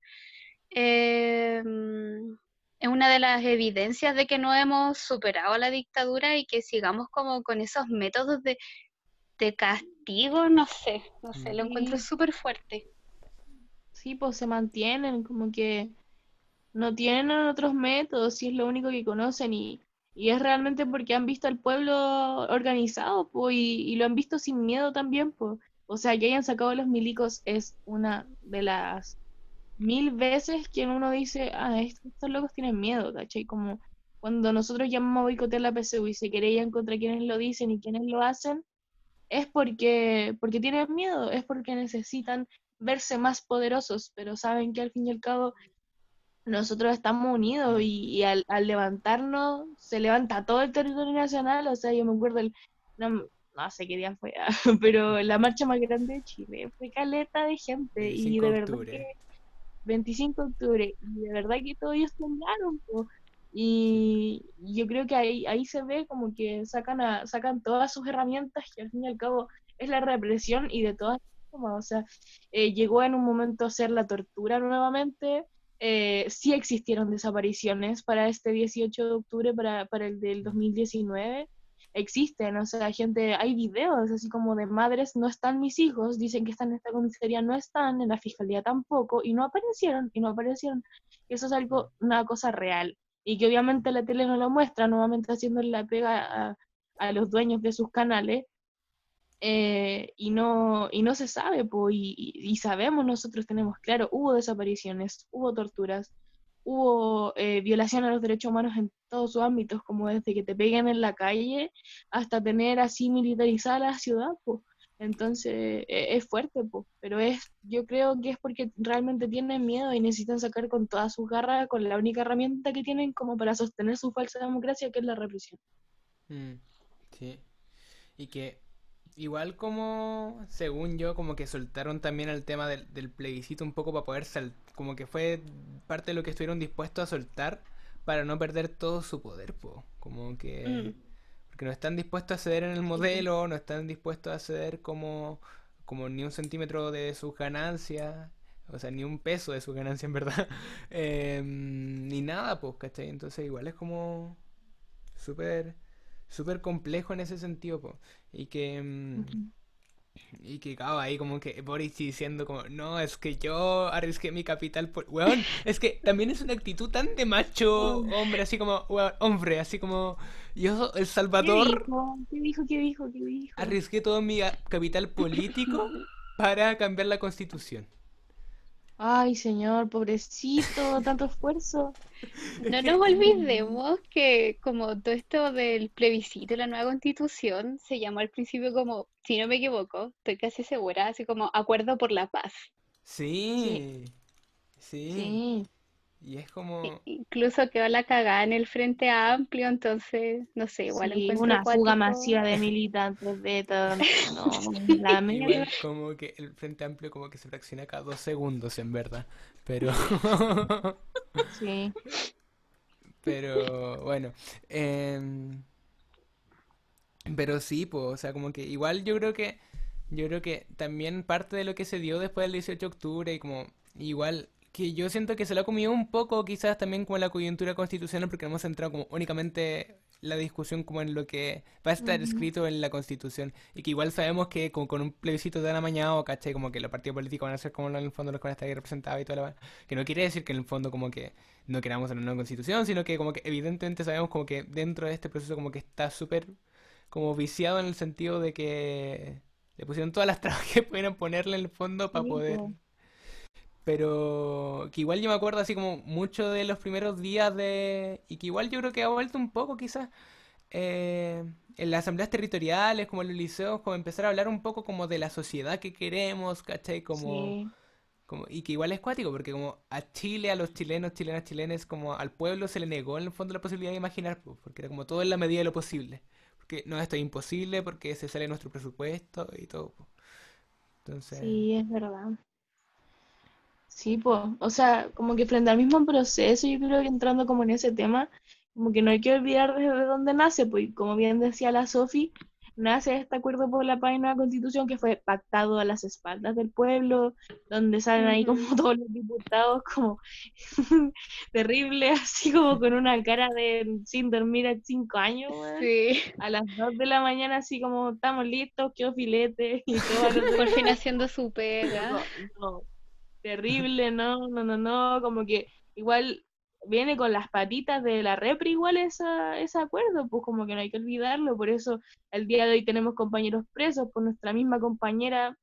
em, es una de las evidencias de que no hemos superado la dictadura y que sigamos como con esos métodos de, de castigo, no sé, no sé, lo encuentro súper fuerte. Sí, pues se mantienen, como que no tienen otros métodos, y es lo único que conocen, y, y es realmente porque han visto al pueblo organizado, pues, y, y lo han visto sin miedo también, pues. O sea, que hayan sacado a los milicos es una de las mil veces que uno dice, ah, est- estos locos tienen miedo, ¿cachai? Como cuando nosotros llamamos a boicotear la PSU y se querellan contra quienes lo dicen y quienes lo hacen, es porque, porque tienen miedo, es porque necesitan verse más poderosos, pero saben que al fin y al cabo nosotros estamos unidos y, y al, al levantarnos se levanta todo el territorio nacional, o sea, yo me acuerdo, el, no, no sé qué día fue, pero la marcha más grande de Chile fue caleta de gente y 25 de verdad que 25 de octubre y de verdad que todos ellos temblaron, po. Y yo creo que ahí, ahí se ve como que sacan, a, sacan todas sus herramientas, que al fin y al cabo es la represión y de todas formas, o sea, eh, llegó en un momento a ser la tortura nuevamente, eh, sí existieron desapariciones para este 18 de octubre, para, para el del 2019, existen, o sea, gente, hay videos así como de madres, no están mis hijos, dicen que están en esta comisaría, no están, en la fiscalía tampoco, y no aparecieron, y no aparecieron. Eso es algo, una cosa real, y que obviamente la tele no lo muestra, nuevamente haciendo la pega a, a los dueños de sus canales, eh, y, no, y no se sabe, po, y, y- sabemos, nosotros tenemos claro, hubo desapariciones, hubo torturas, hubo eh, violación a los derechos humanos en todos sus ámbitos, como desde que te peguen en la calle hasta tener así militarizada la ciudad, po. Entonces e- es fuerte, po, pero es, yo creo que es porque realmente tienen miedo y necesitan sacar con todas sus garras, con la única herramienta que tienen como para sostener su falsa democracia, que es la represión. Mm, sí. Y que igual como, según yo, como que soltaron también el tema del, del plebiscito un poco para poder sal, como que fue parte de lo que estuvieron dispuestos a soltar para no perder todo su poder, po. Como que Mm. porque no están dispuestos a ceder en el modelo, no están dispuestos a ceder como como ni un centímetro de sus ganancias, o sea, ni un peso de sus ganancias en verdad, Em, ni nada, pues, ¿cachai? Entonces igual es como súper súper complejo en ese sentido, po. Y que, mm, y que, claro, ahí como que Boris diciendo como, no, es que yo arriesgué mi capital por... Weón, es que también es una actitud tan de macho, hombre, así como, weón, hombre, así como, yo, El ¿Qué Salvador, dijo? ¿Qué dijo? ¿Qué dijo? ¿Qué dijo? arriesgué todo mi capital político para cambiar la constitución. Ay, señor, pobrecito, tanto esfuerzo. No nos olvidemos que como todo esto del plebiscito la nueva constitución se llamó al principio como, si no me equivoco, estoy casi segura, así como Acuerdo por la Paz. Sí, sí, Sí. Y es como... Incluso quedó la cagada en el Frente Amplio, entonces, no sé, igual Sí, encuentro una fuga masiva de militantes de tanto, no, la mierda. Igual como que el Frente Amplio como que se fracciona cada dos segundos en verdad. Pero, Sí. pero bueno. em, pero sí, pues, o sea, como que igual yo creo que, yo creo que también parte de lo que se dio después del 18 de octubre y como igual que yo siento que se lo ha comido un poco quizás también como la coyuntura constitucional porque hemos centrado como únicamente la discusión como en lo que va a estar escrito en la constitución y que igual sabemos que con, con un plebiscito tan amañado, ¿cachai? Como que los partidos políticos van a ser como en el fondo los que van a estar ahí representados y toda la que no quiere decir que en el fondo como que no queramos una nueva constitución, sino que como que evidentemente sabemos como que dentro de este proceso como que está súper como viciado en el sentido de que le pusieron todas las trabas que pudieran ponerle en el fondo para poder... po. Pero que igual yo me acuerdo así como mucho de los primeros días de... Y que igual yo creo que ha vuelto un poco quizás eh, en las asambleas territoriales, como en los liceos, como empezar a hablar un poco como de la sociedad que queremos, ¿cachai? Como, Sí. como, y que igual es cuático, porque como a Chile, a los chilenos, chilenas, chilenes, como al pueblo se le negó en el fondo la posibilidad de imaginar, pues, porque era como todo en la medida de lo posible. Porque no, esto es imposible, porque se sale nuestro presupuesto y todo. pues. Entonces... Sí, es verdad. Sí, pues, o sea, como que frente al mismo proceso, yo creo que entrando como en ese tema, como que no hay que olvidar desde dónde nace, pues, como bien decía la Sofi, nace este acuerdo por la paz y nueva constitución que fue pactado a las espaldas del pueblo, donde salen ahí como todos los diputados como terrible, así como con una cara de sin dormir a cinco años. Sí, A las dos de la mañana así como estamos listos, quedó filete y todo. por fin haciendo su pega. no, no, terrible, no, no, no, no, como que igual viene con las patitas de la repri igual esa, ese acuerdo, pues como que no hay que olvidarlo, por eso el día de hoy tenemos compañeros presos, por nuestra misma compañera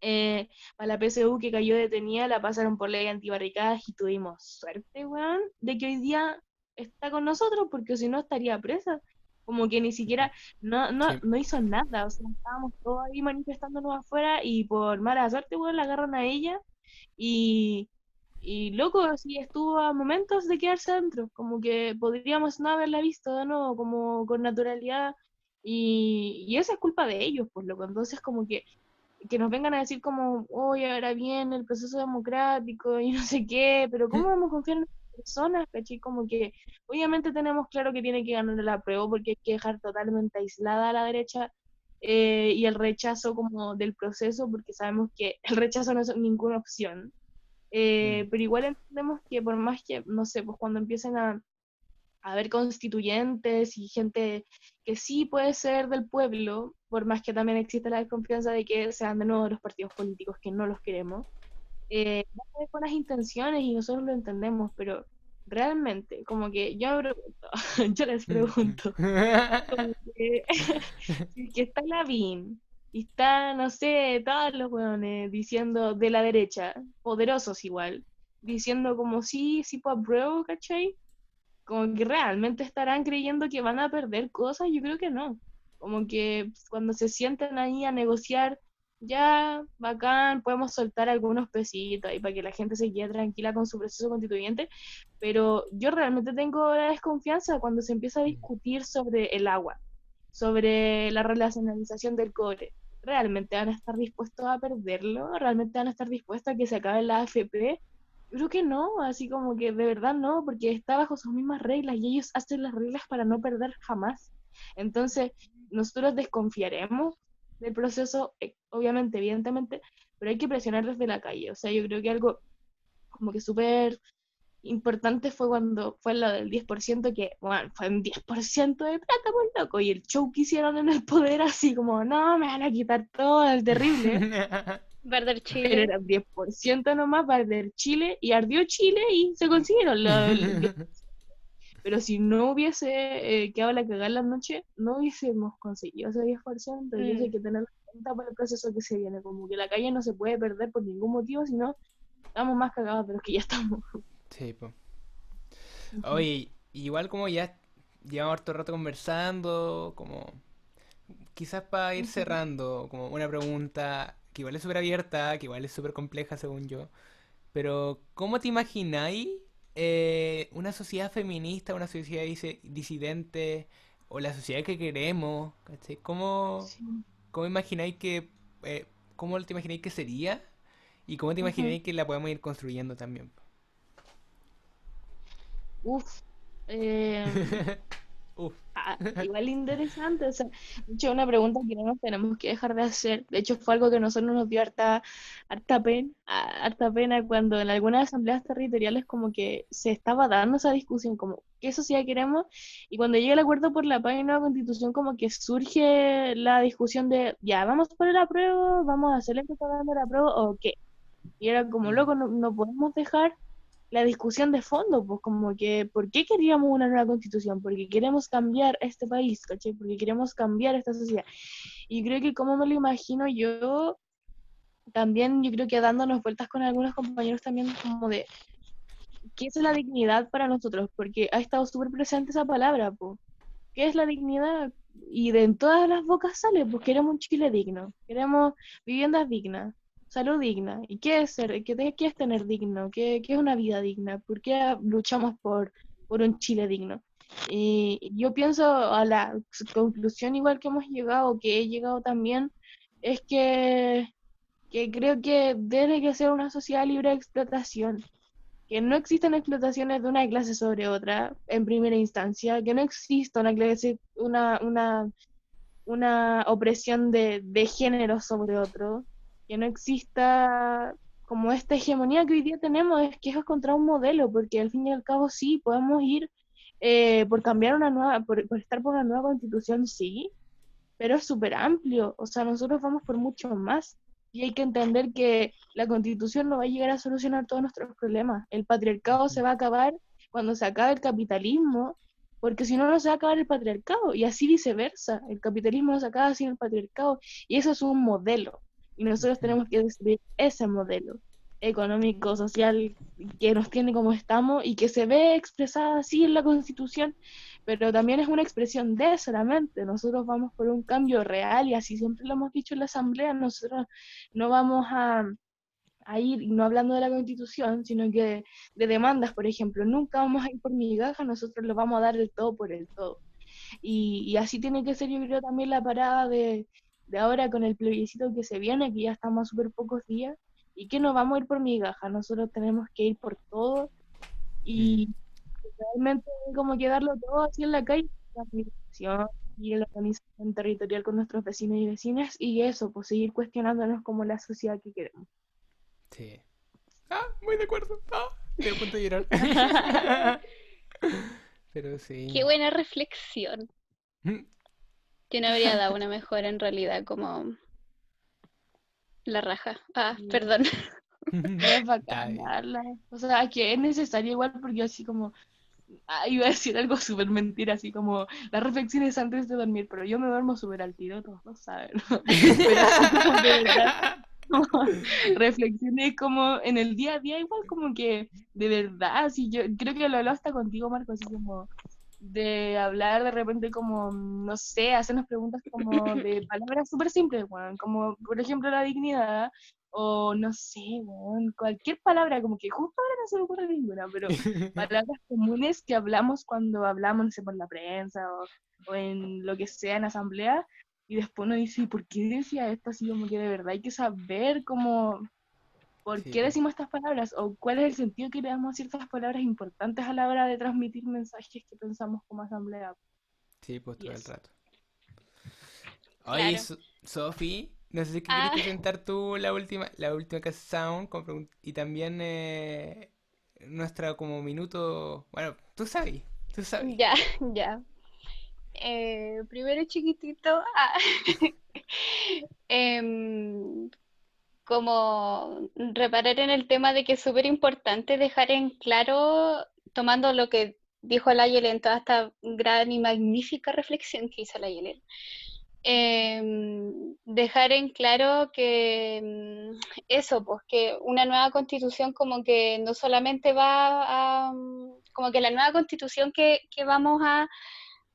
eh, a la PSU que cayó detenida, la pasaron por ley antibarricadas y tuvimos suerte, weón, de que hoy día está con nosotros, porque si no estaría presa. Como que ni siquiera, no, no, Sí. no hizo nada, o sea, estábamos todos ahí manifestándonos afuera y por mala suerte, weón, la agarran a ella y, y loco, así estuvo a momentos de quedarse adentro, como que podríamos no haberla visto de nuevo, como con naturalidad, y, y esa es culpa de ellos, pues loco, entonces como que que nos vengan a decir como, oye, ahora viene el proceso democrático y no sé qué, pero ¿cómo vamos a confiar en las personas, cachai? Como que obviamente tenemos claro que tiene que ganar la prueba porque hay que dejar totalmente aislada a la derecha eh, y el rechazo como del proceso, porque sabemos que el rechazo no es ninguna opción. Eh, Mm. pero igual entendemos que por más que, no sé, pues cuando empiecen a, a haber constituyentes y gente que sí puede ser del pueblo, por más que también existe la desconfianza de que sean de nuevo los partidos políticos que no los queremos, eh, buenas intenciones y nosotros lo entendemos, pero realmente, como que yo me pregunto, yo les pregunto, como que, que está Lavín y está, no sé, todos los weones diciendo de la derecha, poderosos igual, diciendo como sí, sí, pues apruebo, ¿cachai? Como que realmente estarán creyendo que van a perder cosas, yo creo que no. Como que cuando se sienten ahí a negociar, ya, bacán, podemos soltar algunos pesitos ahí para que la gente se quede tranquila con su proceso constituyente, pero yo realmente tengo la desconfianza cuando se empieza a discutir sobre el agua, sobre la relacionalización del cobre. ¿Realmente van a estar dispuestos a perderlo? ¿Realmente van a estar dispuestos a que se acabe la AFP? Yo creo que no, así como que de verdad no, porque está bajo sus mismas reglas y ellos hacen las reglas para no perder jamás. Entonces, nosotros desconfiaremos del proceso, eh, obviamente, evidentemente, pero hay que presionar desde la calle. O sea, yo creo que algo como que súper importante fue cuando fue lo del 10%, que, bueno, fue un 10% de plata, pues loco, y el show que hicieron en el poder, así como, no, me van a quitar todo, es terrible. Perder Pero Chile. era 10% nomás para arder Chile, y ardió Chile y se consiguieron lo del 10%. Pero si no hubiese eh, quedado la cagada en la noche, no hubiésemos conseguido ese 10%. Y eso Mm. hay que tenerlo en cuenta para el proceso que se viene. Como que la calle no se puede perder por ningún motivo, sino estamos más cagados de los que ya estamos. Sí, po. Oye, igual como ya llevamos harto rato conversando, como quizás para ir cerrando, como una pregunta que igual es súper abierta, que igual es súper compleja según yo, pero ¿cómo te imagináis eh, una sociedad feminista, una sociedad dise- disidente o la sociedad que queremos? ¿cachai? ¿Cómo, Sí. cómo imagináis que, eh, cómo te imagináis que sería? Y cómo te imagináis que la podemos ir construyendo también. Uf. eh. Ah, igual interesante. O sea, de hecho, una pregunta que no nos tenemos que dejar de hacer. De hecho, fue algo que a nosotros nos dio harta, harta pena, harta pena cuando en algunas asambleas territoriales como que se estaba dando esa discusión, como qué sociedad queremos, y cuando llega el acuerdo por la paz y nueva constitución, como que surge la discusión de, ya, vamos por el apruebo, vamos a hacerle propaganda al apruebo, o qué. Y era como, Mm. loco, no, no podemos dejar la discusión de fondo, pues como que, ¿por qué queríamos una nueva constitución? Porque queremos cambiar este país, ¿cachai? Porque queremos cambiar esta sociedad. Y creo que como me lo imagino yo, también yo creo que dándonos vueltas con algunos compañeros también como de, ¿qué es la dignidad para nosotros? Porque ha estado súper presente esa palabra, pues. ¿Qué es la dignidad? Y de en todas las bocas sale, pues queremos un Chile digno, queremos viviendas dignas, salud digna. ¿Y qué es ser? ¿Qué, qué es tener digno? ¿Qué, qué es una vida digna? ¿Por qué luchamos por, por un Chile digno? Y yo pienso a la conclusión igual que hemos llegado, que he llegado también, es que, que creo que debe que ser una sociedad libre de explotación, que no existen explotaciones de una clase sobre otra en primera instancia, que no exista una clase, una, una una opresión de, de género sobre otro, que no exista como esta hegemonía que hoy día tenemos, es que es contra un modelo, porque al fin y al cabo sí, podemos ir eh, por cambiar una nueva, por, por estar por una nueva constitución, sí, pero es súper amplio, o sea, nosotros vamos por mucho más. Y hay que entender que la constitución no va a llegar a solucionar todos nuestros problemas. El patriarcado se va a acabar cuando se acabe el capitalismo, porque si no, no se va a acabar el patriarcado. Y así viceversa. El capitalismo no se acaba sin el patriarcado. Y eso es un modelo. Y nosotros tenemos que destruir ese modelo económico, social, que nos tiene como estamos y que se ve expresada así en la Constitución, pero también es una expresión de solamente. Nosotros vamos por un cambio real y así siempre lo hemos dicho en la Asamblea, nosotros no vamos a, a ir, no hablando de la Constitución, sino que de, demandas, por ejemplo, nunca vamos a ir por migajas, nosotros lo vamos a dar el todo por el todo. Y, y así tiene que ser, yo creo, también la parada de, de ahora con el plebiscito que se viene, que ya estamos a súper pocos días, y que no vamos a ir por migajas, nosotros tenemos que ir por todo y realmente como que darlo todo así en la calle, la migración y la organización territorial con nuestros vecinos y vecinas, y eso, pues seguir cuestionándonos como la sociedad que queremos. Sí. Ah, muy de acuerdo. Ah, estoy a punto de llorar. Pero sí. Qué buena reflexión. Yo no habría dado una mejor en realidad, como la raja. Ah, Sí. perdón. Es bacán darla. O sea, que es necesario igual porque así como... Ah, iba a decir algo súper mentira, así como las reflexiones antes de dormir, pero yo me duermo súper al tiro, todos lo saben. Pero de verdad, como reflexiones como en el día a día, igual como que de verdad, así yo creo que lo hablaba hasta contigo, Marco, así como de hablar de repente como, no sé, hacernos preguntas como de palabras súper simples, weón, como por ejemplo la dignidad, o no sé, weón, cualquier palabra, como que justo ahora no se me ocurre ninguna, pero palabras comunes que hablamos cuando hablamos, no sé, por la prensa o, o en lo que sea en asamblea, y después uno dice, ¿y por qué decía esto? Así como que de verdad hay que saber cómo, por Sí, qué decimos estas palabras, o cuál es el sentido que le damos a ciertas palabras importantes a la hora de transmitir mensajes que pensamos como asamblea. Sí, pues todo el rato. Oye, Claro. So- Sofi, no sé si que Ah. quieres presentar tú la última, la última canción con pregun- y también eh, nuestra como minuto, bueno, tú sabes, tú sabes. Ya, ya. Eh, primero chiquitito, ah, em, como reparar en el tema de que es súper importante dejar en claro, tomando lo que dijo la Yelen, toda esta gran y magnífica reflexión que hizo la Yelen, em, dejar en claro que em, eso, pues que una nueva constitución como que no solamente va a, mm, como que la nueva constitución que, que vamos a,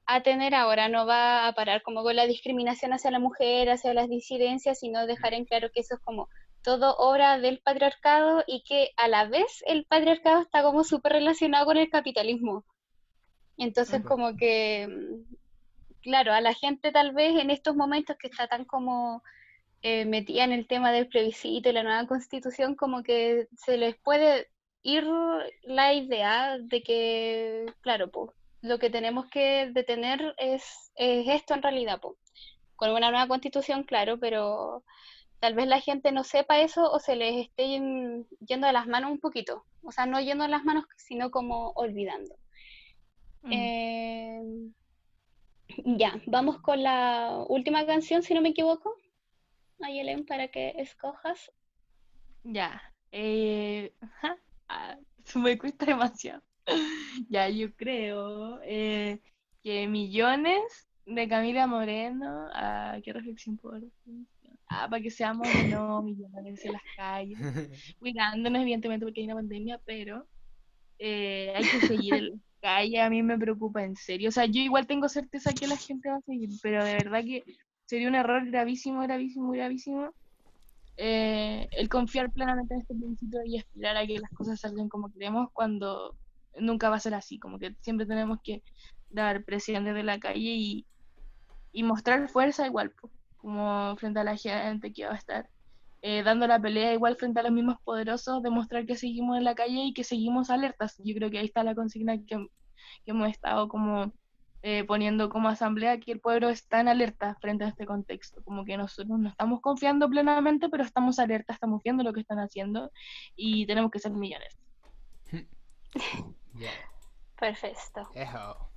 a tener ahora no va a parar como con la discriminación hacia la mujer, hacia las disidencias, sino dejar en claro que eso es como todo obra del patriarcado y que a la vez el patriarcado está como súper relacionado con el capitalismo. Entonces como que, claro, a la gente tal vez en estos momentos que está tan como eh, metida en el tema del plebiscito y la nueva constitución, como que se les puede ir la idea de que, claro, pues, lo que tenemos que detener es, es esto en realidad, pues. Con una nueva constitución, claro, pero tal vez la gente no sepa eso o se les esté yen- yendo de las manos un poquito. O sea, no yendo de las manos, sino como olvidando. Mm. Eh, ya, vamos con la última canción, si no me equivoco. Ayelen, para que escojas. Ya. Eh, ah, me cuesta demasiado. Ya, yo creo eh, que Millones de Camila Moreno. Ah, qué reflexión por. Ah, para que seamos no millones en las calles. Cuidándonos, evidentemente, porque hay una pandemia, pero eh, hay que seguir en la calle. A mí me preocupa en serio. O sea, yo igual tengo certeza que la gente va a seguir, pero de verdad que sería un error gravísimo, gravísimo, gravísimo eh, el confiar plenamente en este principio y esperar a que las cosas salgan como queremos cuando nunca va a ser así, como que siempre tenemos que dar presión desde la calle y, y mostrar fuerza igual, po, como frente a la gente que va a estar eh, dando la pelea igual frente a los mismos poderosos, demostrar que seguimos en la calle y que seguimos alertas. Yo creo que ahí está la consigna que, que hemos estado como eh, poniendo como asamblea que el pueblo está en alerta frente a este contexto, como que nosotros no estamos confiando plenamente, pero estamos alerta, estamos viendo lo que están haciendo y tenemos que ser millones. Perfecto. eso.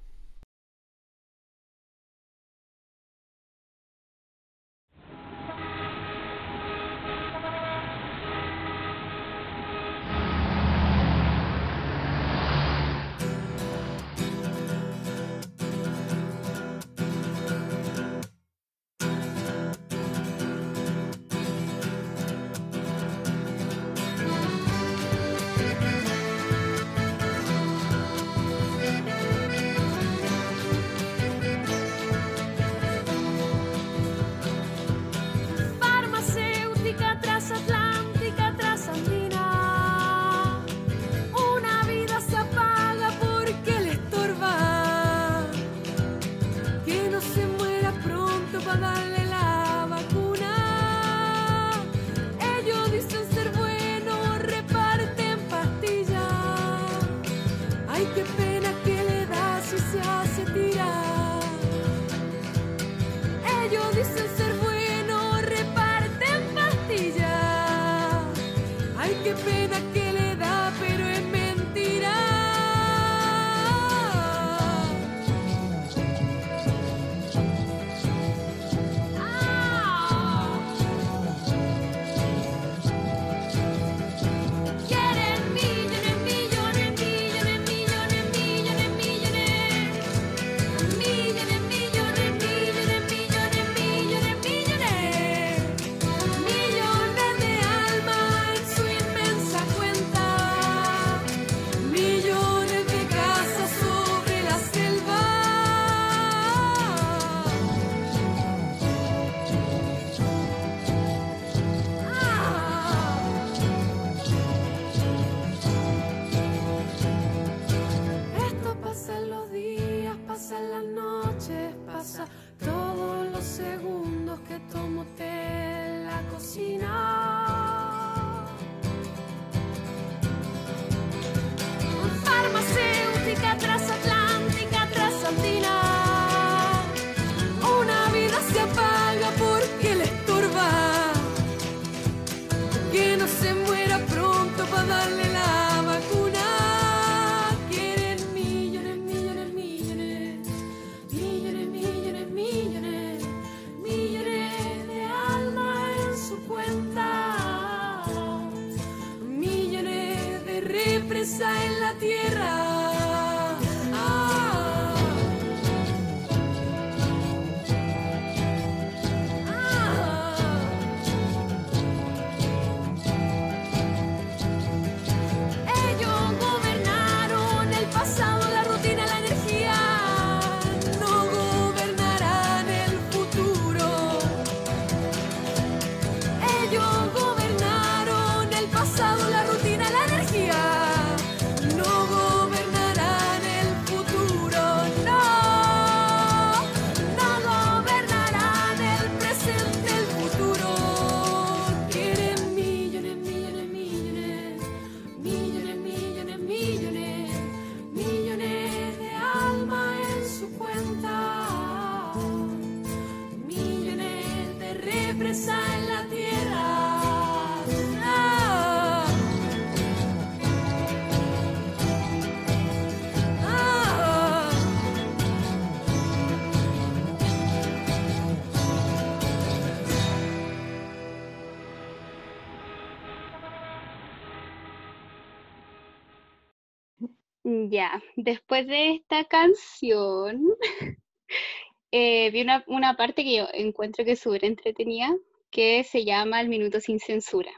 Vi una, parte que yo encuentro que es súper entretenida, que se llama El Minuto Sin Censura,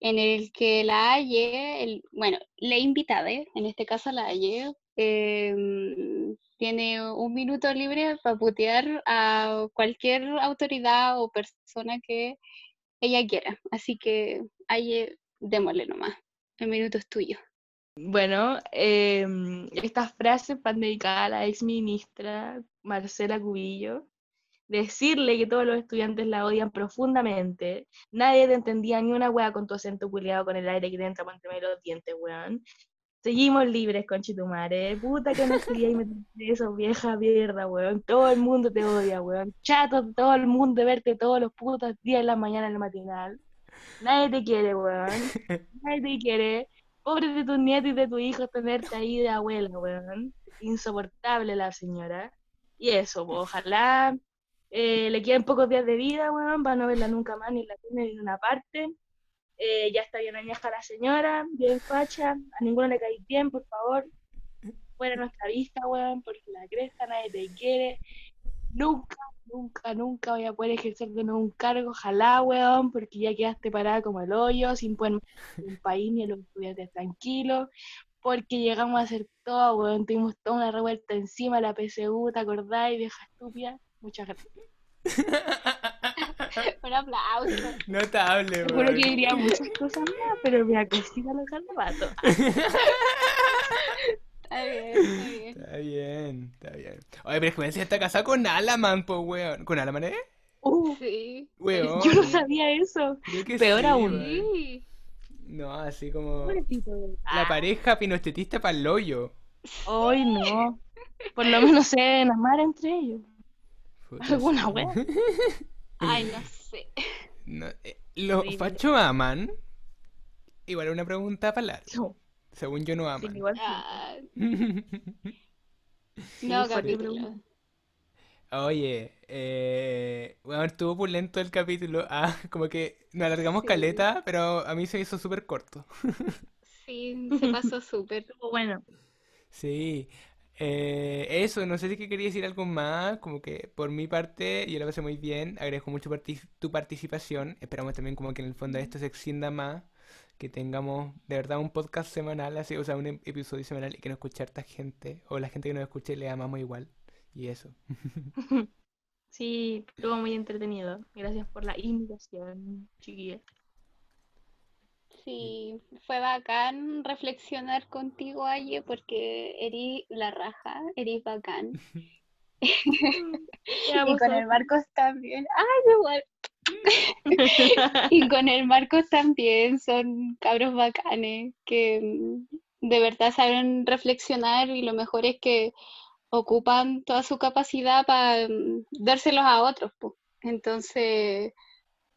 en el que la Aye, bueno, la invitada, en este caso la Aye, em, tiene un minuto libre para putear a cualquier autoridad o persona que ella quiera. Así que, Aye, démosle nomás. El minuto es tuyo. Bueno, em, estas frases van dedicadas a la ex ministra Marcela Cubillo. Decirle que todos los estudiantes la odian profundamente. Nadie te entendía ni una wea con tu acento culiado con el aire que te entra por los dientes, weón. Seguimos libres, conchetumare. Puta que no quería y meter preso, vieja mierda, weón. Todo el mundo te odia, weón. Chato todo el mundo de verte todos los putos días en la mañana en el matinal. Nadie te quiere, weón. Nadie te quiere. Pobre de tus nietos y de tus hijos tenerte ahí de abuela, weón. Insoportable la señora. Y eso, pues, ojalá eh, le queden pocos días de vida, weón, para no verla nunca más ni la tienda ni en una parte. Eh, ya está bien añeja la señora, bien facha, a ninguno le cae bien, por favor. Fuera nuestra vista, weón, porque la cresta nadie te quiere. Nunca, nunca, nunca voy a poder ejercer de nuevo un cargo, ojalá, weón, porque ya quedaste parada como el hoyo, sin poder un país ni a los estudiantes tranquilos, porque llegamos a hacer todo, weón, tuvimos toda una revuelta encima de la PSU, ¿te acordáis, vieja estúpida? Muchas gracias. Un aplauso. Notable, weón. que diría muchas cosas más, pero me acosita los garabatos. Está bien, está bien. Está bien, está bien. Oye, pero es que Mencía está casada con Alaman, po, weón. ¿Con Alaman, eh? Uh, Sí. Weón. yo no sabía eso. Peor sí, aún. weón. No, así como Pobrecito. la pareja pinochetista para el hoyo. Ay, no. Por lo menos se deben amar entre ellos. Puta, Alguna sí. wea. Ay, no sé. No, eh, ¿Los Horrible. fachos aman? Igual una pregunta para la. No, Según yo no sí, aman. igual sí. Ah, Sí, no, capítulo. Oye, eh, bueno, estuvo pulento el capítulo. Ah, como que nos alargamos Sí. caleta, pero a mí se hizo súper corto. Sí, se pasó súper. Bueno, Sí, eh, eso, no sé si que quería decir algo más, como que por mi parte yo la pasé muy bien, agradezco mucho partic- tu participación, esperamos también como que en el fondo esto se extienda más, que tengamos de verdad un podcast semanal, así, o sea, un ep- episodio semanal y que nos escuche harta gente, o la gente que nos escuche le amamos igual, y eso. sí, estuvo muy entretenido. Gracias por la invitación, chiquilla. Sí, fue bacán reflexionar contigo, Aye, porque eres la raja, eres bacán. Y con el Marcos también. ¡Ay, igual! Y con el Marcos también son cabros bacanes que mm, de verdad saben reflexionar y lo mejor es que ocupan toda su capacidad para dárselos a otros. po. Entonces,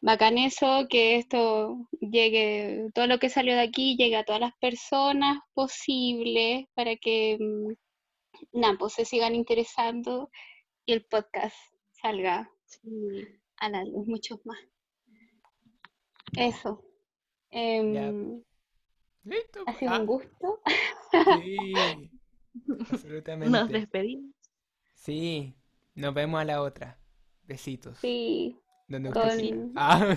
bacán eso, que esto llegue, todo lo que salió de aquí llegue a todas las personas posibles para que mm, pues se sigan interesando y el podcast salga Sí. a la luz, muchos más. Eso. Em, Listo. ha sido Ah, un gusto. sí, Nos absolutamente. despedimos. Sí, nos vemos a la otra. Besitos. Sí, Donde con-. Ah.